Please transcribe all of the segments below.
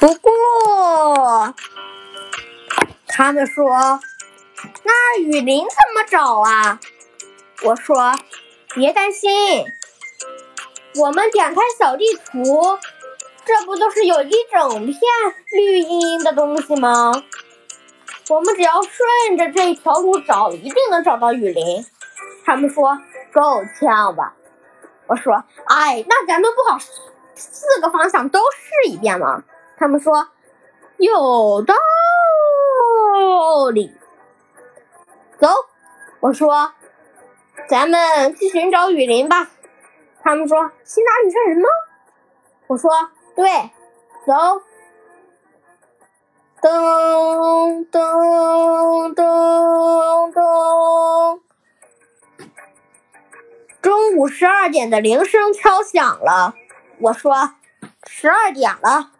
不过，他们说那雨林怎么找啊？我说别担心，我们点开小地图，这不就是有一整片绿茵茵的东西吗？我们只要顺着这条路找，一定能找到雨林。他们说够呛吧？我说哎，那咱们不好四个方向都试一遍吗？他们说有道理。走，我说咱们去寻找雨林吧。他们说去哪里杀人吗？我说对，走。噔噔噔噔，中午十二点的铃声敲响了。我说十二点了。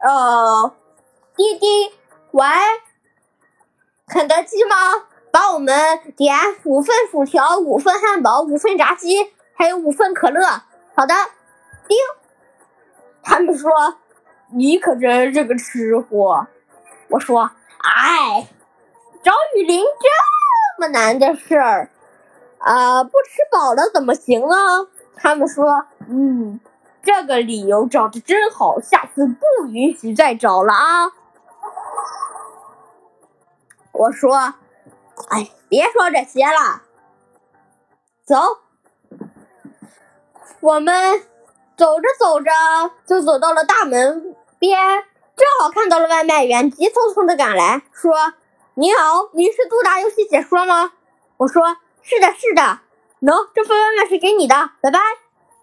呃，滴滴，喂，肯德基吗？帮我们点五份薯条、五份汉堡、五份炸鸡，还有五份可乐。好的，叮。他们说你可真是个吃货。我说，哎，找雨林这么难的事儿，啊，不吃饱了怎么行呢？他们说，嗯。这个理由找的真好，下次不允许再找了啊！我说，哎，别说这些了，走。我们走着走着就走到了大门边，正好看到了外卖员急匆匆的赶来，说：“你好，你是杜达游戏解说吗？”我说：“是的，是的。”喏，这份外卖是给你的，拜拜。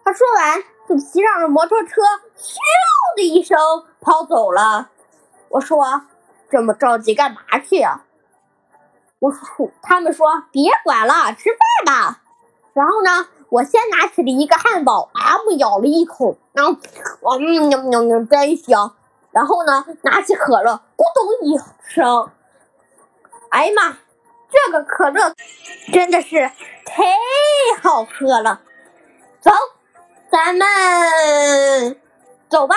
他说完。就骑上了摩托车，咻的一声跑走了。我说：“这么着急干嘛去呀？”我说：“他们说别管了，吃饭吧。”然后呢，我先拿起了一个汉堡，啊木咬了一口，然后，嗯喵喵喵，真香。然后呢，拿起可乐，咕咚一声，哎呀妈，这个可乐真的是太好喝了。走。咱们走吧。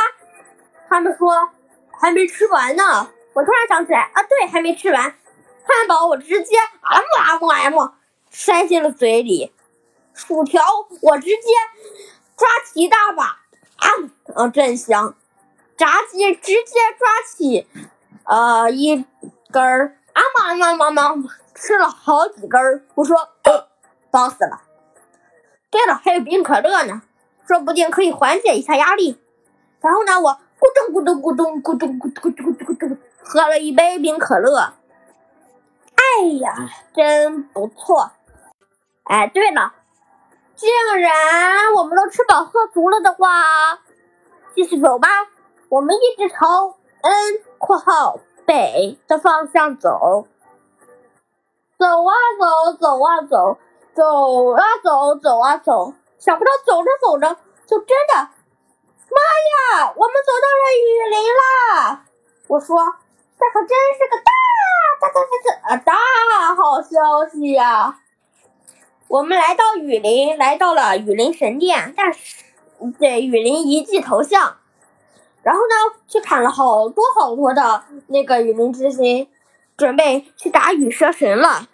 他们说还没吃完呢。我突然想起来啊，对，还没吃完。汉堡我直接 M M M 塞进了嘴里，薯条我直接抓起一大把，啊，啊，真香。炸鸡直接抓起呃一根儿，啊嘛嘛嘛嘛，吃了好几根儿。我说饱死了。对了，还有冰可乐呢。说不定可以缓解一下压力。然后呢，我咕咚咕咚咕咚咕咚咕咚咕咚咕咚喝了一杯冰可乐。哎呀，真不错！哎，对了，既然我们都吃饱喝足了的话，继续走吧。我们一直朝 N（ 括号北）的方向走。走啊走，走啊走，走啊走，走啊走。想不到走着走着就真的，妈呀！我们走到了雨林啦！我说，这可真是个大大大大大大好消息呀！我们来到雨林，来到了雨林神殿，但是对雨林遗迹头像，然后呢，去砍了好多好多的那个雨林之心，准备去打羽蛇神了。